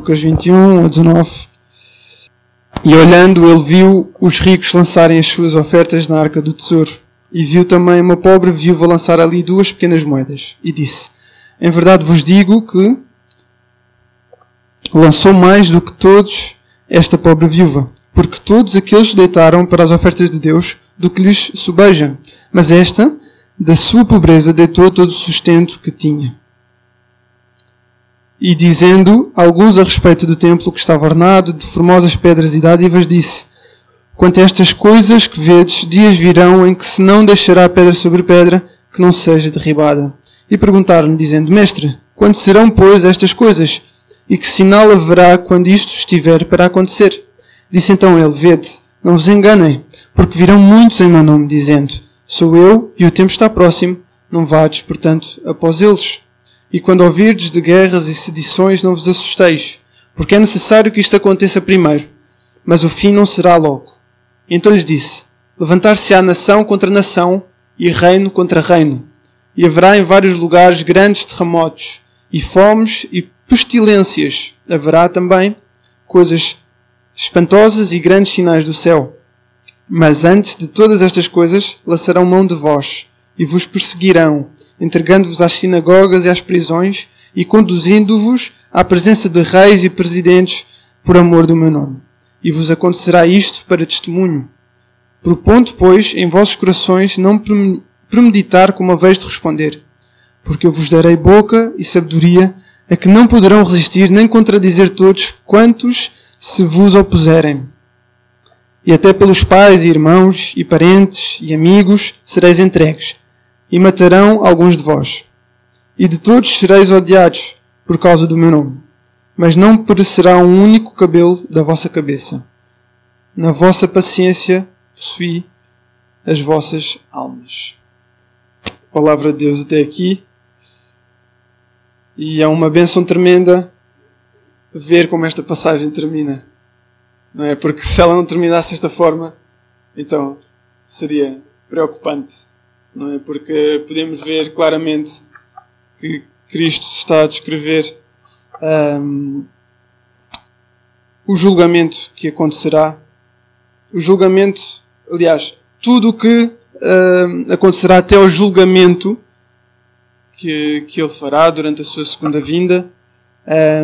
Lucas 21 a 19. E olhando, ele viu os ricos lançarem as suas ofertas na arca do tesouro. E viu também uma pobre viúva lançar ali duas pequenas moedas. E disse: Em verdade vos digo que lançou mais do que todos esta pobre viúva, porque todos aqueles deitaram para as ofertas de Deus do que lhes sobeja, mas esta, da sua pobreza, deitou todo o sustento que tinha. E dizendo alguns a respeito do templo que estava ornado de formosas pedras e dádivas, disse: Quanto a estas coisas que vedes, dias virão em que se não deixará pedra sobre pedra que não seja derribada. E perguntaram-lhe, dizendo: Mestre, quando serão, pois, estas coisas? E que sinal haverá quando isto estiver para acontecer? Disse então ele: Vede, não vos enganem, porque virão muitos em meu nome, dizendo: Sou eu e o tempo está próximo, não vades, portanto, após eles. E quando ouvirdes de guerras e sedições, não vos assusteis, porque é necessário que isto aconteça primeiro, mas o fim não será logo. Então lhes disse: Levantar-se-á nação contra nação e reino contra reino, e haverá em vários lugares grandes terremotos, e fomes e pestilências. Haverá também coisas espantosas e grandes sinais do céu. Mas antes de todas estas coisas, lançarão mão de vós e vos perseguirão, entregando-vos às sinagogas e às prisões e conduzindo-vos à presença de reis e presidentes por amor do meu nome. E vos acontecerá isto para testemunho. Propondo, pois, em vossos corações não premeditar como haveis de responder, porque eu vos darei boca e sabedoria a que não poderão resistir nem contradizer todos quantos se vos opuserem. E até pelos pais e irmãos e parentes e amigos sereis entregues, e matarão alguns de vós. E de todos sereis odiados por causa do meu nome. Mas não perecerá um único cabelo da vossa cabeça. Na vossa paciência possuí as vossas almas. Palavra de Deus até aqui. E é uma bênção tremenda ver como esta passagem termina. Não é? Porque se ela não terminasse desta forma, então seria preocupante. Não é? Porque podemos ver claramente que Cristo está a descrever um, o julgamento que acontecerá. O julgamento, aliás, tudo o que um, acontecerá até ao julgamento que, que ele fará durante a sua segunda vinda.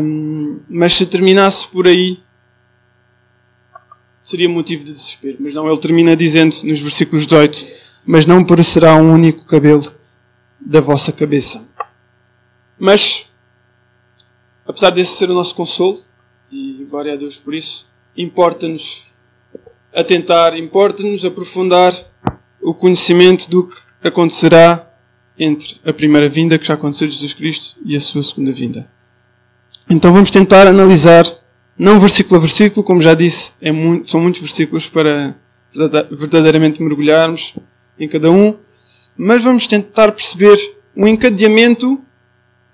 Um, mas se terminasse por aí, seria motivo de desespero. Mas não, ele termina dizendo nos versículos 18: Mas não parecerá um único cabelo da vossa cabeça. Mas, apesar desse ser o nosso consolo, e glória a Deus por isso, importa-nos atentar, importa-nos aprofundar o conhecimento do que acontecerá entre a primeira vinda, que já aconteceu de Jesus Cristo, e a sua segunda vinda. Então vamos tentar analisar, não versículo a versículo, como já disse, é muito, são muitos versículos para verdadeiramente mergulharmos em cada um, mas vamos tentar perceber um encadeamento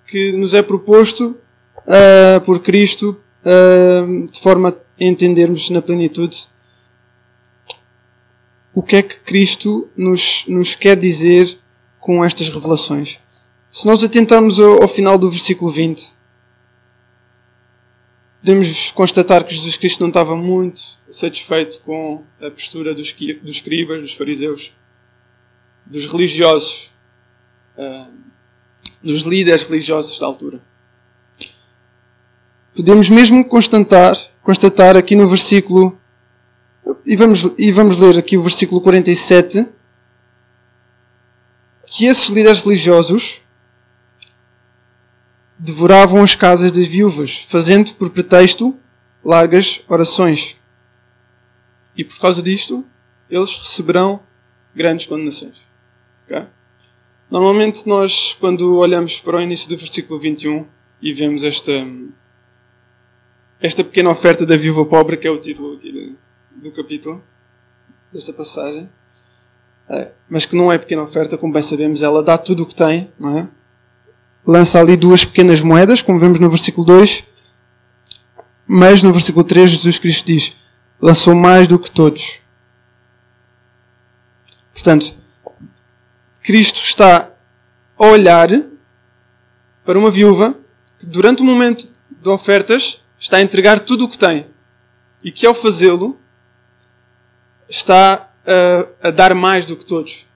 que nos é proposto uh, por Cristo uh, de forma a entendermos na plenitude o que é que Cristo nos, nos quer dizer com estas revelações. Se nós atentarmos ao, ao final do versículo 20, podemos constatar que Jesus Cristo não estava muito satisfeito com a postura dos, dos escribas, dos fariseus, dos religiosos, uh, dos líderes religiosos da altura. Podemos mesmo constatar, constatar aqui no versículo, e vamos, e vamos ler aqui o versículo 47, que esses líderes religiosos devoravam as casas das viúvas, fazendo por pretexto largas orações. E por causa disto, eles receberão grandes condenações. Okay? Normalmente, nós, quando olhamos para o início do versículo 21 e vemos esta, esta pequena oferta da viúva pobre, que é o título do, do capítulo, desta passagem, é, mas que não é pequena oferta, como bem sabemos, ela dá tudo o que tem, não é? Lança ali duas pequenas moedas, como vemos no versículo 2, mas no versículo 3 Jesus Cristo diz: lançou mais do que todos. Portanto, Cristo está a olhar para uma viúva que durante o momento de ofertas está a entregar tudo o que tem. E que ao fazê-lo, está a, a, dar mais do que todos.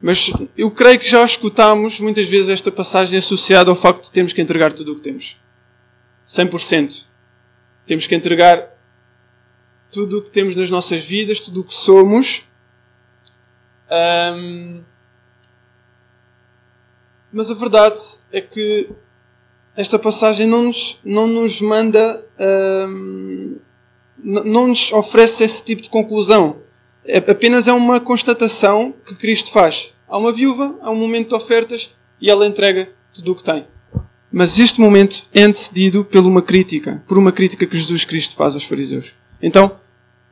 Mas eu creio que já escutámos muitas vezes esta passagem associada ao facto de termos que entregar tudo o que temos. 100%. Temos que entregar tudo o que temos nas nossas vidas, tudo o que somos. Um, mas a verdade é que esta passagem não nos, não nos manda, um, não nos oferece esse tipo de conclusão. É, apenas é uma constatação que Cristo faz. Há uma viúva, há um momento de ofertas e ela entrega tudo o que tem. Mas este momento é antecedido por uma crítica, por uma crítica que Jesus Cristo faz aos fariseus. Então,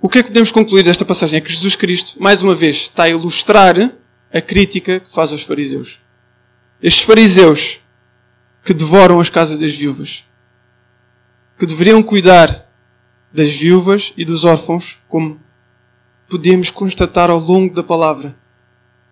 o que é que podemos concluir desta passagem? É que Jesus Cristo, mais uma vez, está a ilustrar a crítica que faz aos fariseus. Estes fariseus que devoram as casas das viúvas, que deveriam cuidar das viúvas e dos órfãos, como podemos constatar ao longo da palavra,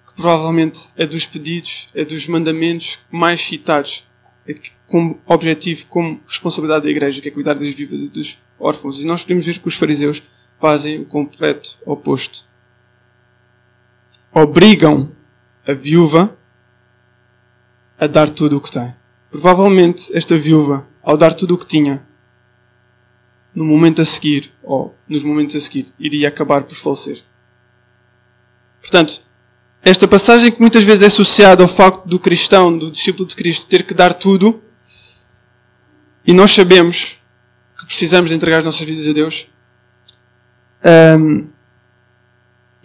que provavelmente é dos pedidos, é dos mandamentos mais citados, é como objetivo, como responsabilidade da igreja, que é cuidar das viúvas e dos órfãos. E nós podemos ver que os fariseus fazem o completo oposto. Obrigam a viúva a dar tudo o que tem. Provavelmente esta viúva, ao dar tudo o que tinha, no momento a seguir, ou nos momentos a seguir, iria acabar por falecer. Portanto, esta passagem que muitas vezes é associada ao facto do cristão, do discípulo de Cristo, ter que dar tudo, e nós sabemos que precisamos de entregar as nossas vidas a Deus, um,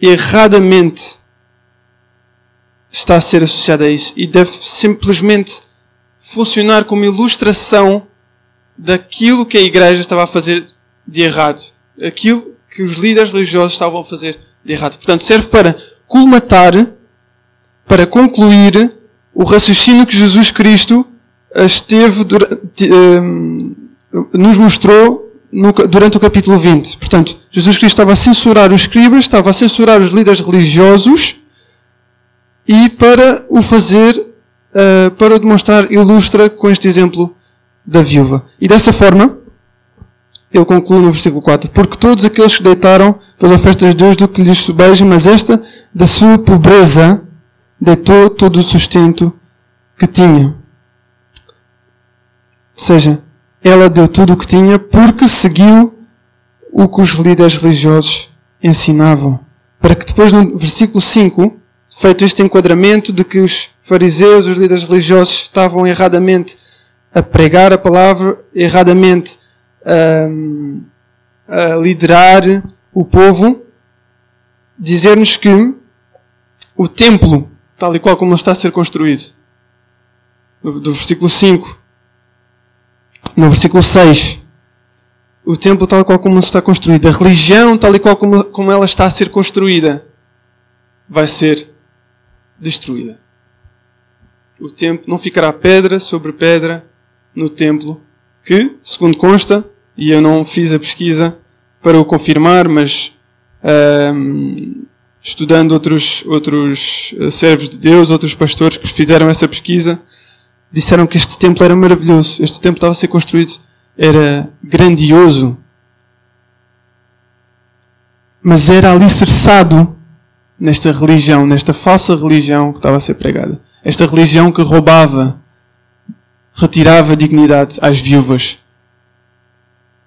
erradamente está a ser associada a isso e deve simplesmente funcionar como ilustração daquilo que a igreja estava a fazer de errado, aquilo que os líderes religiosos estavam a fazer de errado. Portanto, serve para colmatar, para concluir o raciocínio que Jesus Cristo esteve durante, um, nos mostrou durante o capítulo 20. Portanto, Jesus Cristo estava a censurar os escribas, estava a censurar os líderes religiosos e para o fazer, uh, para o demonstrar, ilustra com este exemplo da viúva. E dessa forma, ele conclui no versículo 4: Porque todos aqueles que deitaram pelas ofertas de Deus do que lhes subeja, mas esta, da sua pobreza, deitou todo o sustento que tinha. Ou seja, ela deu tudo o que tinha porque seguiu o que os líderes religiosos ensinavam. Para que depois, no versículo 5, feito este enquadramento de que os fariseus, os líderes religiosos, estavam erradamente a pregar a palavra, erradamente a, a liderar o povo, dizer-nos que o templo, tal e qual como está a ser construído, do versículo 5 no versículo 6, o templo tal e qual como está construído, a religião tal e qual como, como ela está a ser construída, vai ser destruída. O templo não ficará pedra sobre pedra no templo, que, segundo consta, e eu não fiz a pesquisa para o confirmar, mas um, estudando outros, outros eh, servos de Deus, outros pastores que fizeram essa pesquisa, disseram que este templo era maravilhoso. Este templo estava a ser construído, era grandioso. Mas era alicerçado nesta religião, nesta falsa religião que estava a ser pregada. Esta religião que roubava, retirava dignidade às viúvas.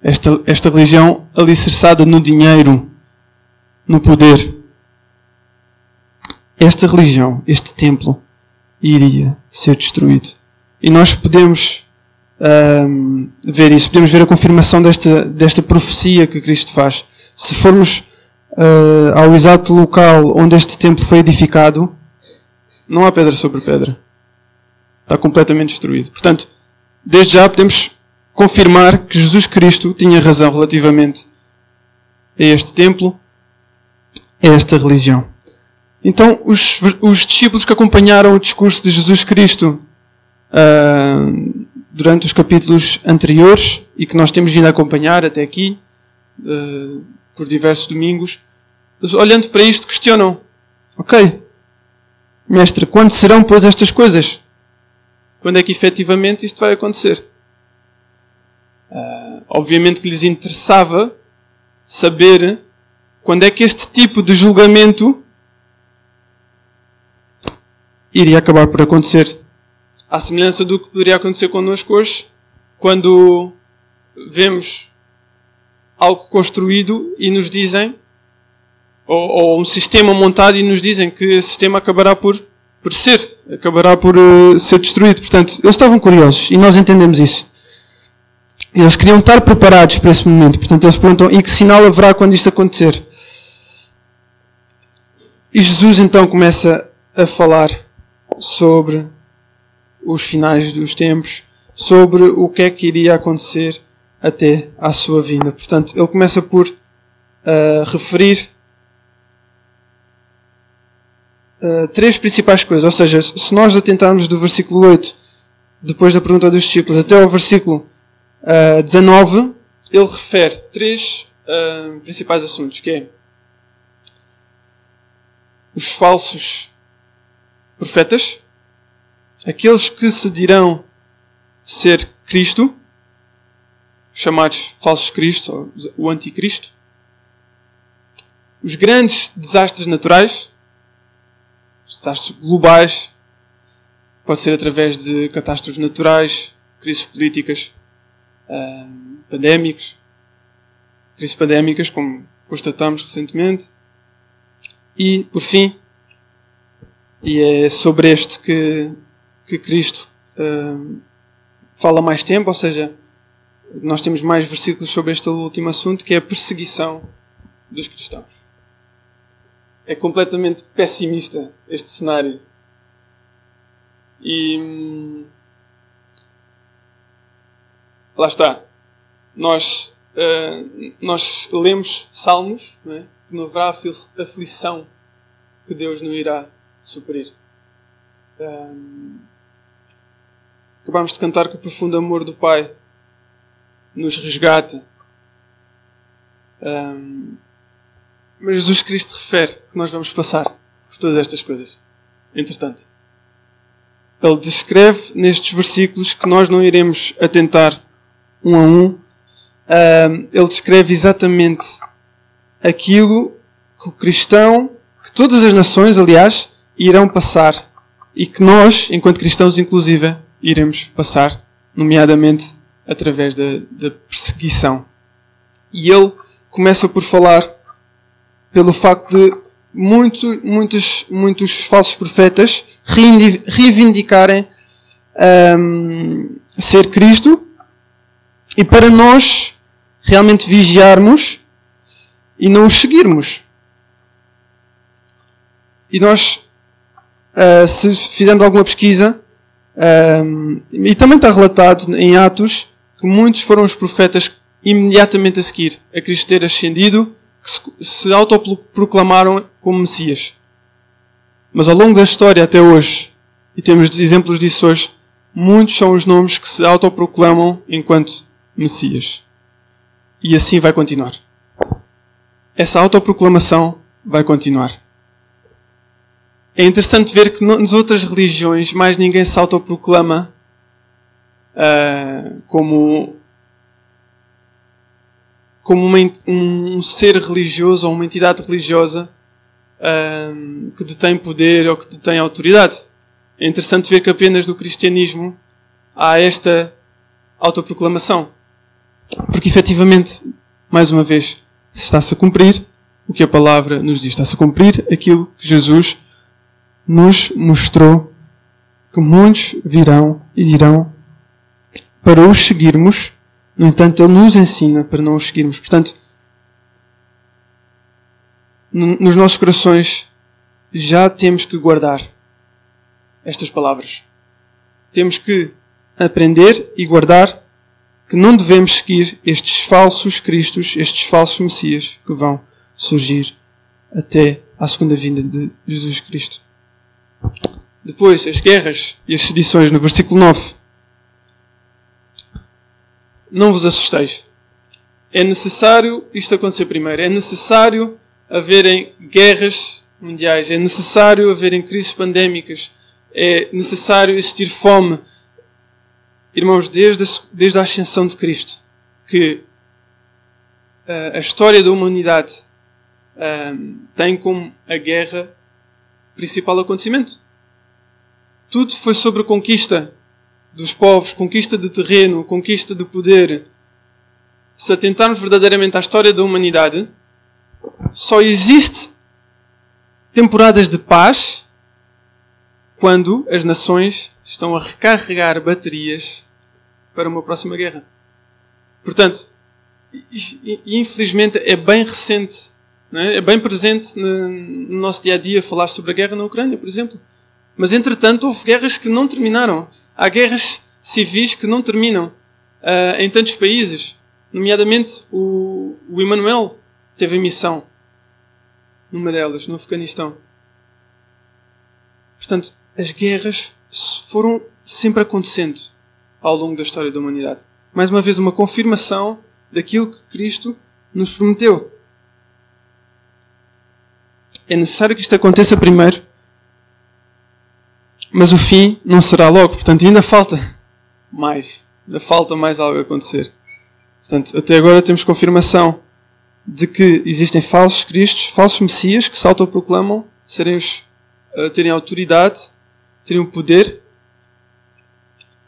Esta, esta religião alicerçada no dinheiro, no poder. Esta religião, este templo, iria ser destruído. E nós podemos um, ver isso, podemos ver a confirmação desta, desta profecia que Cristo faz. Se formos uh, ao exato local onde este templo foi edificado, não há pedra sobre pedra. Está completamente destruído. Portanto, desde já podemos confirmar que Jesus Cristo tinha razão relativamente a este templo, a esta religião. Então, os, os discípulos que acompanharam o discurso de Jesus Cristo uh, durante os capítulos anteriores e que nós temos vindo a acompanhar até aqui, uh, por diversos domingos, olhando para isto, questionam: Ok, mestre, quando serão, pois, estas coisas? Quando é que efetivamente isto vai acontecer? Uh, obviamente que lhes interessava saber quando é que este tipo de julgamento iria acabar por acontecer. À semelhança do que poderia acontecer connosco hoje, quando vemos algo construído e nos dizem, ou, ou, um sistema montado e nos dizem que esse sistema acabará por, ser, acabará por uh, ser destruído. Portanto, eles estavam curiosos e nós entendemos isso. Eles queriam estar preparados para esse momento. Portanto, eles perguntam: e que sinal haverá quando isto acontecer? E Jesus então começa a falar sobre os finais dos tempos, sobre o que é que iria acontecer até à sua vinda. Portanto, ele começa por uh, referir uh, três principais coisas. Ou seja, se nós atentarmos do versículo 8, depois da pergunta dos discípulos, até ao versículo uh, 19, ele refere três uh, principais assuntos, que é os falsos profetas, aqueles que se dirão ser Cristo, chamados falsos Cristo, ou o anticristo, os grandes desastres naturais, desastres globais, pode ser através de catástrofes naturais, crises políticas, pandémicas, crises pandémicas, como constatamos recentemente, e, por fim, e é sobre este que, que Cristo uh, fala mais tempo, ou seja, nós temos mais versículos sobre este último assunto, que é a perseguição dos cristãos. É completamente pessimista este cenário. E. Hum, lá está. Nós, uh, nós lemos salmos, não é? que não haverá aflição que Deus não irá suprir. Um, acabamos de cantar que o profundo amor do Pai nos resgata. Um, mas Jesus Cristo refere que nós vamos passar por todas estas coisas. Entretanto, ele descreve nestes versículos que nós não iremos atentar um a um. ele descreve exatamente aquilo que o cristão, que todas as nações, aliás, irão passar e que nós, enquanto cristãos, inclusive, iremos passar, nomeadamente através da, da perseguição. E ele começa por falar pelo facto de muitos, muitos, muitos falsos profetas reivindicarem um, ser Cristo e para nós realmente vigiarmos e não os seguirmos. E nós, uh, se fizermos alguma pesquisa, uh, e também está relatado em Atos que muitos foram os profetas imediatamente a seguir a Cristo ter ascendido, que se autoproclamaram como Messias. Mas ao longo da história até hoje, e temos exemplos disso hoje, muitos são os nomes que se autoproclamam enquanto Messias. E assim vai continuar essa autoproclamação vai continuar. É interessante ver que nas outras religiões mais ninguém se autoproclama uh, como, como uma, um ser religioso ou uma entidade religiosa uh, que detém poder ou que detém autoridade. É interessante ver que apenas no cristianismo há esta autoproclamação. Porque efetivamente, mais uma vez, está-se a cumprir o que a palavra nos diz. Está-se a cumprir aquilo que Jesus nos mostrou que muitos virão e dirão para os seguirmos. No entanto, Ele nos ensina para não os seguirmos. Portanto, nos nossos corações já temos que guardar estas palavras. Temos que aprender e guardar que não devemos seguir estes falsos Cristos, estes falsos Messias que vão surgir até à segunda vinda de Jesus Cristo. Depois, as guerras e as sedições, no versículo 9. Não vos assusteis. É necessário isto acontecer primeiro. É necessário haverem guerras mundiais. É necessário haverem crises pandémicas. É necessário existir fome Irmãos, desde a, desde a ascensão de Cristo, que uh, a história da humanidade uh, tem como a guerra principal acontecimento. Tudo foi sobre a conquista dos povos, conquista de terreno, conquista de poder. Se atentarmos verdadeiramente à história da humanidade, só existe temporadas de paz quando as nações estão a recarregar baterias para uma próxima guerra. Portanto, infelizmente é bem recente, é? é? bem presente no nosso dia a dia falar sobre a guerra na Ucrânia, por exemplo. Mas entretanto houve guerras que não terminaram. Há guerras civis que não terminam uh, em tantos países. Nomeadamente o, o Emmanuel teve missão numa delas, no Afeganistão. Portanto, as guerras foram sempre acontecendo ao longo da história da humanidade. Mais uma vez, uma confirmação daquilo que Cristo nos prometeu. É necessário que isto aconteça primeiro, mas o fim não será logo. Portanto, ainda falta mais. Ainda falta mais algo a acontecer. Portanto, até agora temos confirmação de que existem falsos cristos, falsos messias que se autoproclamam serem os, uh, terem autoridade, terem o poder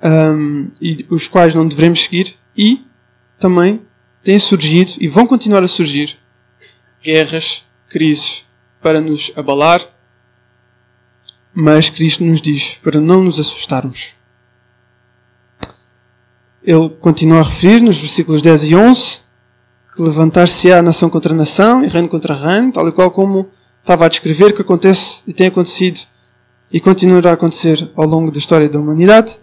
um, e os quais não devemos seguir e também têm surgido e vão continuar a surgir guerras, crises para nos abalar, mas Cristo nos diz para não nos assustarmos. Ele continua a referir nos versículos 10 e 11 que levantar-se-á nação contra nação e reino contra reino, tal e qual como estava a descrever que acontece e tem acontecido e continuará a acontecer ao longo da história da humanidade.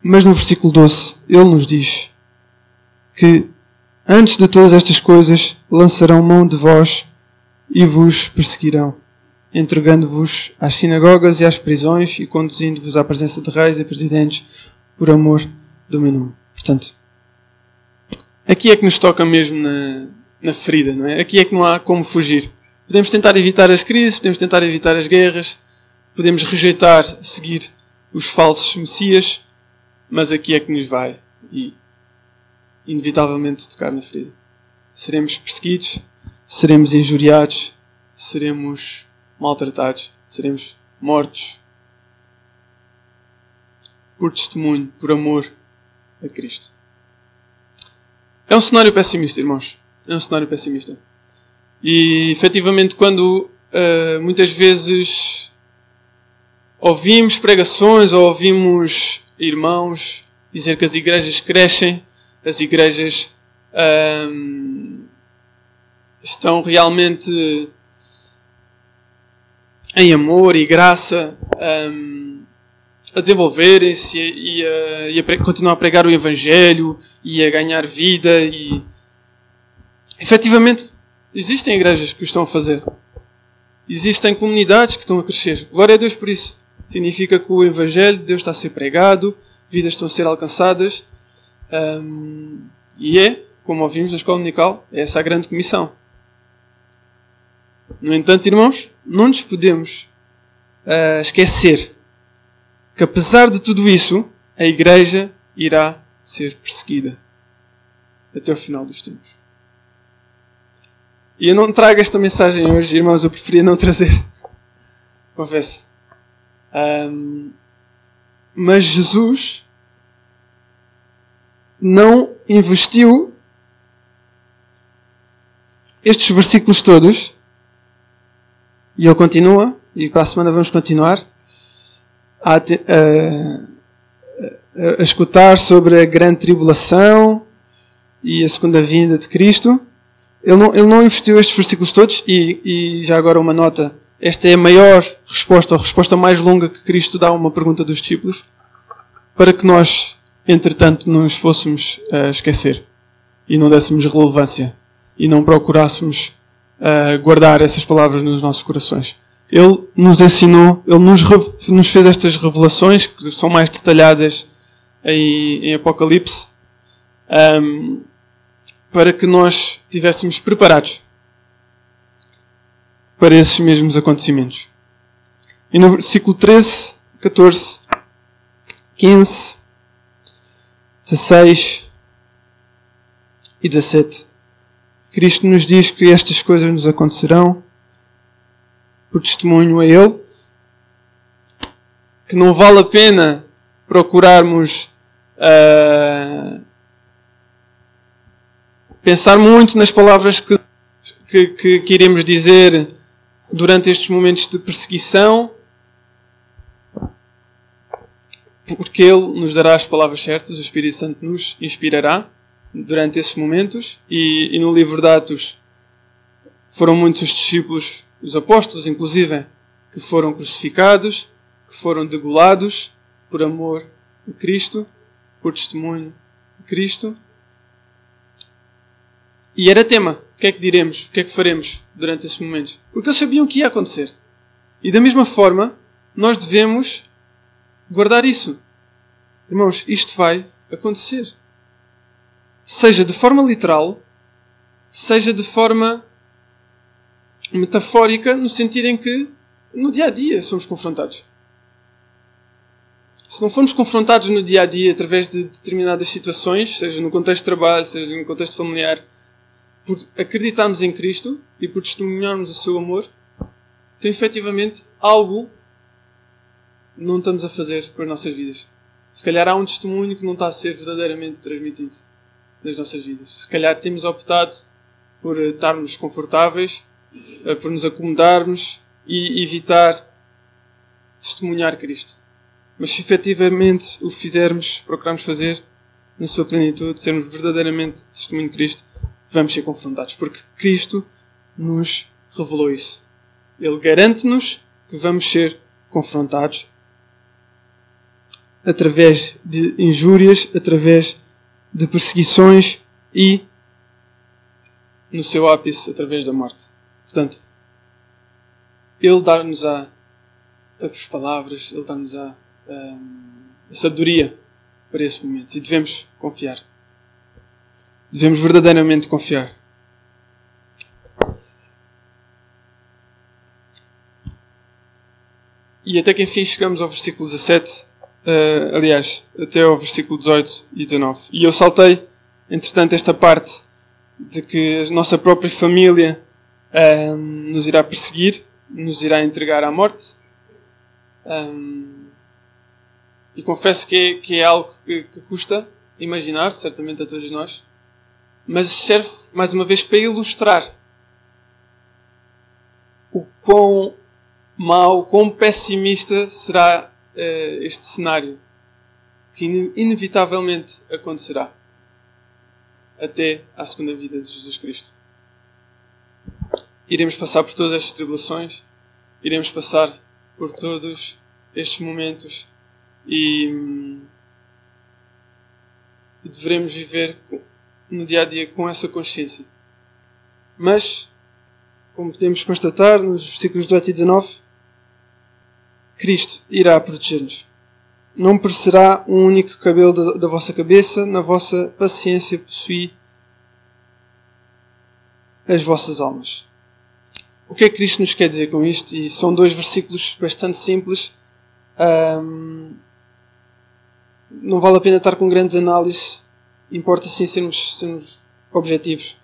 Mas no versículo 12 ele nos diz que antes de todas estas coisas lançarão mão de vós e vos perseguirão, entregando-vos às sinagogas e às prisões e conduzindo-vos à presença de reis e presidentes por amor do meu nome. Portanto, aqui é que nos toca mesmo na, na ferida, não é? Aqui é que não há como fugir. Podemos tentar evitar as crises, podemos tentar evitar as guerras, podemos rejeitar, seguir os falsos messias, mas aqui é que nos vai e inevitavelmente tocar na ferida. Seremos perseguidos, seremos injuriados, seremos maltratados, seremos mortos por testemunho, por amor a Cristo. É um cenário pessimista, irmãos. É um cenário pessimista. E efetivamente, quando uh, muitas vezes ouvimos pregações ou ouvimos irmãos dizer que as igrejas crescem, as igrejas um, estão realmente em amor e graça um, a desenvolverem-se e, a, e a continuar a pregar o Evangelho e a ganhar vida e efetivamente existem igrejas que o estão a fazer. Existem comunidades que estão a crescer. Glória a Deus por isso. Significa que o Evangelho de Deus está a ser pregado, vidas estão a ser alcançadas. Um, e é, como ouvimos na escola dominical, é essa a grande comissão. No entanto, irmãos, não nos podemos uh, esquecer que, apesar de tudo isso, a Igreja irá ser perseguida até o final dos tempos. E eu não trago esta mensagem hoje, irmãos, eu preferia não trazer. Confesso. Um, mas Jesus não investiu estes versículos todos e ele continua, e para a semana vamos continuar a, a, a, escutar sobre a grande tribulação e a segunda vinda de Cristo. Ele não, ele não investiu estes versículos todos e, e já agora uma nota. Esta é a maior resposta, a resposta mais longa que Cristo dá a uma pergunta dos discípulos para que nós, entretanto, nos fôssemos uh, esquecer e não dessemos relevância e não procurássemos uh, guardar essas palavras nos nossos corações. Ele nos ensinou, ele nos, nos fez estas revelações que são mais detalhadas em, em Apocalipse um, para que nós estivéssemos preparados para esses mesmos acontecimentos. E no versículo 13, 14, 15, 16 e 17. Cristo nos diz que estas coisas nos acontecerão por testemunho a Ele, que não vale a pena procurarmos uh, pensar muito nas palavras que, que, que, que iremos dizer durante estes momentos de perseguição, porque Ele nos dará as palavras certas, o Espírito Santo nos inspirará durante esses momentos, e, e no livro de Atos foram muitos os discípulos, os apóstolos inclusive, que foram crucificados, que foram degolados por amor a Cristo, por testemunho de Cristo. E era tema. O que é que diremos? O que é que faremos durante esses momentos? Porque eles sabiam o que ia acontecer. E da mesma forma, nós devemos guardar isso. Irmãos, isto vai acontecer. Seja de forma literal, seja de forma metafórica, no sentido em que no dia a dia somos confrontados. Se não formos confrontados no dia a dia através de determinadas situações, seja no contexto de trabalho, seja no contexto familiar, por acreditarmos em Cristo e por testemunharmos o seu amor, então efetivamente algo não estamos a fazer com as nossas vidas. Se calhar há um testemunho que não está a ser verdadeiramente transmitido nas nossas vidas. Se calhar temos optado por estarmos confortáveis, eh, por nos acomodarmos e evitar testemunhar Cristo. Mas se efetivamente o fizermos, procurarmos fazer na sua plenitude, sermos verdadeiramente testemunho de Cristo, vamos ser confrontados. Porque Cristo nos revelou isso. Ele garante-nos que vamos ser confrontados através de injúrias, através de perseguições e, no seu ápice, através da morte. Portanto, Ele dá-nos a, as palavras, Ele dá-nos a, a, a sabedoria para esses momentos e devemos confiar. Devemos verdadeiramente confiar. E até que enfim chegamos ao versículo 17, uh, aliás, até ao versículo 18 e 19. E eu saltei, entretanto, esta parte de que a nossa própria família uh, nos irá perseguir, nos irá entregar à morte. Um, e confesso que é, que é algo que, que custa imaginar, certamente a todos nós, mas serve mais uma vez para ilustrar o quão mau, quão pessimista será uh, este cenário que inevitavelmente acontecerá até à segunda vida de Jesus Cristo. Iremos passar por todas estas tribulações, iremos passar por todos estes momentos e, hum, devemos viver no dia a dia com essa consciência. Mas, como podemos constatar nos versículos 18 e 19, Cristo irá proteger-nos. Não perecerá um único cabelo da, da vossa cabeça, na vossa paciência possui as vossas almas. O que é que Cristo nos quer dizer com isto? E são dois versículos bastante simples. Um, não vale a pena estar com grandes análises. Importa sim sermos, sermos objetivos.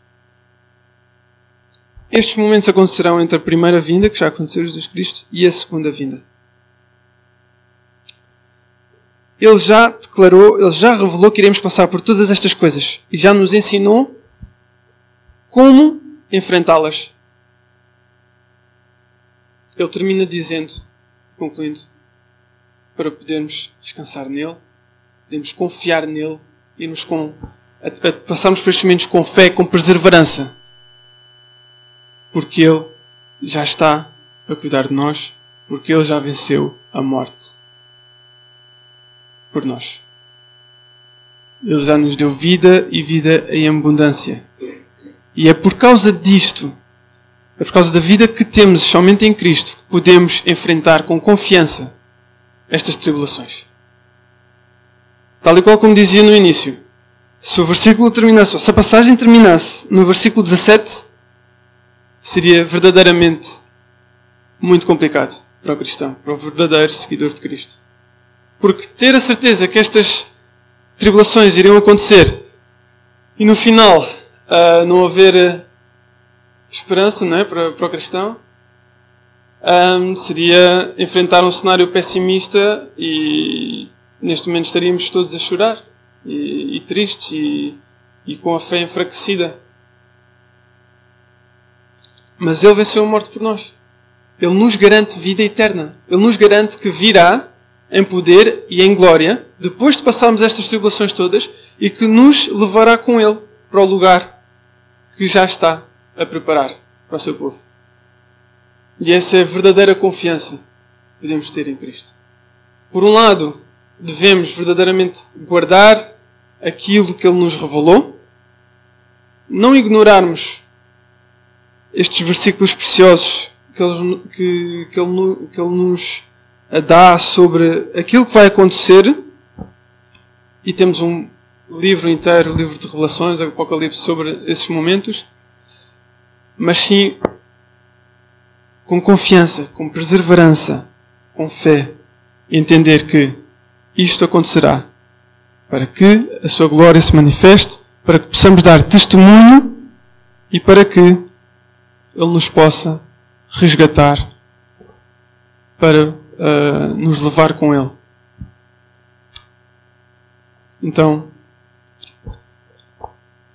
Estes momentos acontecerão entre a primeira vinda, que já aconteceu Jesus Cristo, e a segunda vinda. Ele já declarou, ele já revelou que iremos passar por todas estas coisas e já nos ensinou como enfrentá-las. Ele termina dizendo, concluindo, para podermos descansar nele, podemos confiar nele, irmos com, a, a, passarmos por estes momentos com fé, com perseverança, porque ele já está a cuidar de nós, porque ele já venceu a morte por nós. Ele já nos deu vida e vida em abundância. E é por causa disto, é por causa da vida que temos somente em Cristo, que podemos enfrentar com confiança estas tribulações. Tal e qual como dizia no início, se o versículo terminasse, se a passagem terminasse no versículo 17, seria verdadeiramente muito complicado para o cristão, para o verdadeiro seguidor de Cristo. Porque ter a certeza que estas tribulações iriam acontecer e no final uh, não haver esperança não é? para, para o cristão, um, seria enfrentar um cenário pessimista e neste momento estaríamos todos a chorar e, e tristes e, e com a fé enfraquecida. Mas Ele venceu a morte por nós. Ele nos garante vida eterna. Ele nos garante que virá em poder e em glória, depois de passarmos estas tribulações todas, e que nos levará com Ele para o lugar que já está a preparar para o seu povo. E essa é a verdadeira confiança que podemos ter em Cristo. Por um lado, devemos verdadeiramente guardar aquilo que Ele nos revelou, não ignorarmos estes versículos preciosos que Ele, que, que ele, que ele nos dá sobre aquilo que vai acontecer, e temos um livro inteiro, livro de Revelações, Apocalipse, sobre esses momentos, mas sim com confiança, com perseverança, com fé, entender que isto acontecerá para que a sua glória se manifeste, para que possamos dar testemunho e para que Ele nos possa resgatar para uh, nos levar com Ele. Então,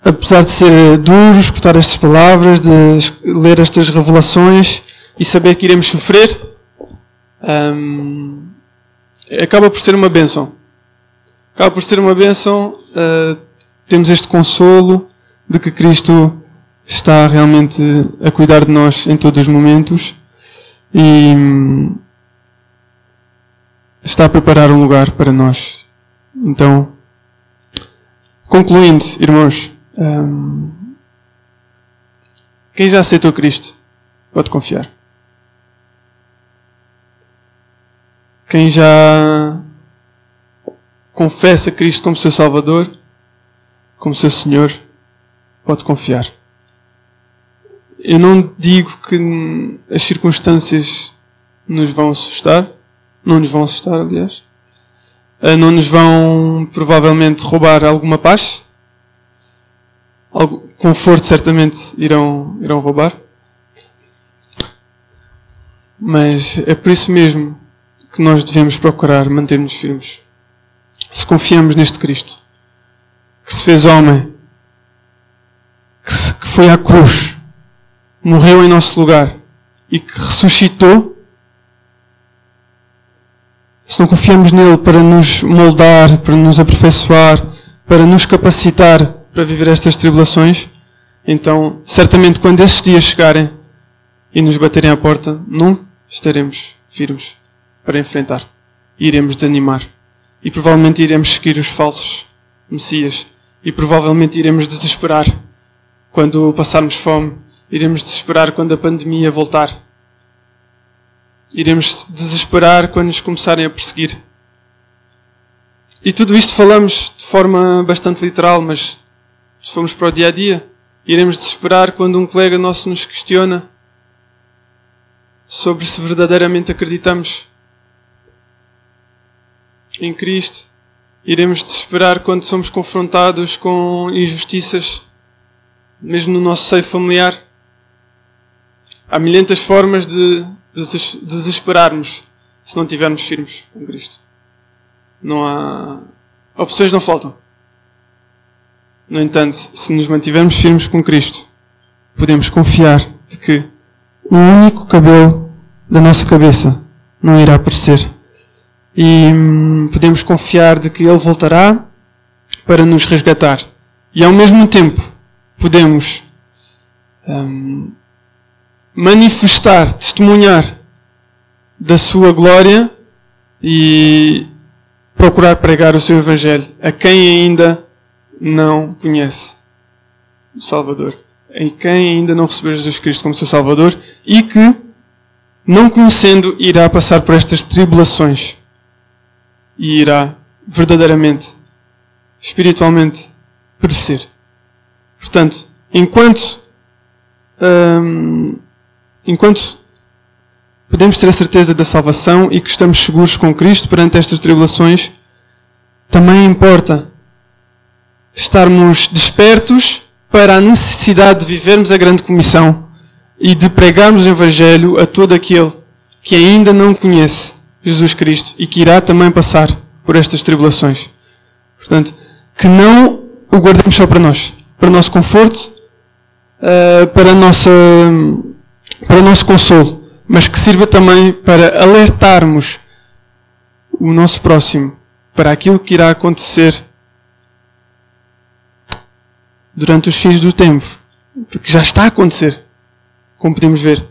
apesar de ser duro escutar estas palavras, de ler estas revelações e saber que iremos sofrer, um, acaba por ser uma bênção. Acaba por ser uma bênção. Uh, temos este consolo de que Cristo está realmente a cuidar de nós em todos os momentos e está a preparar um lugar para nós. Então, concluindo, irmãos, um, quem já aceitou Cristo pode confiar. Quem já confessa Cristo como seu Salvador, como seu Senhor, pode confiar. Eu não digo que as circunstâncias nos vão assustar, não nos vão assustar, aliás. Ah, não nos vão provavelmente roubar alguma paz. Algo, conforto certamente irão, irão roubar. Mas é por isso mesmo que nós devemos procurar manter-nos firmes. Se confiamos neste Cristo, que se fez homem, que, se, que foi à cruz, morreu em nosso lugar e que ressuscitou, se não confiamos nele para nos moldar, para nos aperfeiçoar, para nos capacitar para viver estas tribulações, então certamente quando esses dias chegarem e nos baterem à porta, não estaremos firmes para enfrentar. Iremos desanimar. E provavelmente iremos seguir os falsos Messias. E provavelmente iremos desesperar quando passarmos fome. Iremos desesperar quando a pandemia voltar. Iremos desesperar quando nos começarem a perseguir. E tudo isto falamos de forma bastante literal, mas se formos para o dia a dia, iremos desesperar quando um colega nosso nos questiona sobre se verdadeiramente acreditamos em Cristo, iremos desesperar quando somos confrontados com injustiças, mesmo no nosso seio familiar. Há milhentas formas de desesperarmos se não estivermos firmes com Cristo. Não há. Opções não faltam. No entanto, se nos mantivermos firmes com Cristo, podemos confiar de que o único cabelo da nossa cabeça não irá aparecer e hum, podemos confiar de que Ele voltará para nos resgatar. E ao mesmo tempo podemos hum, manifestar, testemunhar da Sua glória e procurar pregar o Seu Evangelho a quem ainda não conhece o Salvador, em quem ainda não recebeu Jesus Cristo como seu Salvador e que, não conhecendo, irá passar por estas tribulações e irá verdadeiramente, espiritualmente, perecer. Portanto, enquanto, hum, enquanto podemos ter a certeza da salvação e que estamos seguros com Cristo perante estas tribulações, também importa estarmos despertos para a necessidade de vivermos a grande comissão e de pregarmos o Evangelho a todo aquele que ainda não conhece Jesus Cristo e que irá também passar por estas tribulações. Portanto, que não o guardemos só para nós, para o nosso conforto, uh, para, a nossa, para o nosso consolo, mas que sirva também para alertarmos o nosso próximo para aquilo que irá acontecer durante os fins do tempo, porque já está a acontecer, como podemos ver,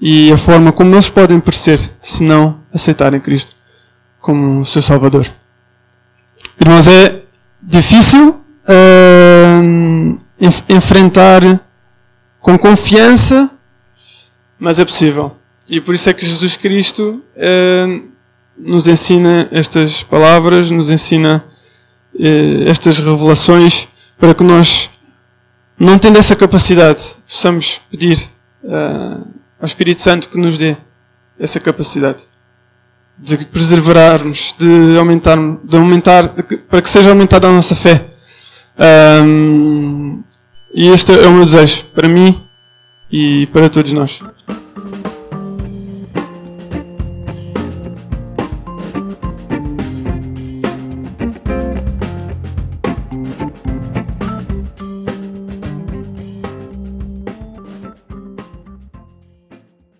e a forma como eles podem parecer se não aceitarem Cristo como o seu Salvador. Irmãos, é difícil uh, enfrentar com confiança, mas é possível. E por isso é que Jesus Cristo uh, nos ensina estas palavras, nos ensina uh, estas revelações para que nós, não tendo essa capacidade, possamos pedir ao Espírito Santo que nos dê essa capacidade de preservarmos, de aumentar, de aumentar de, para que seja aumentada a nossa fé. Um, e este é o meu desejo para mim e para todos nós.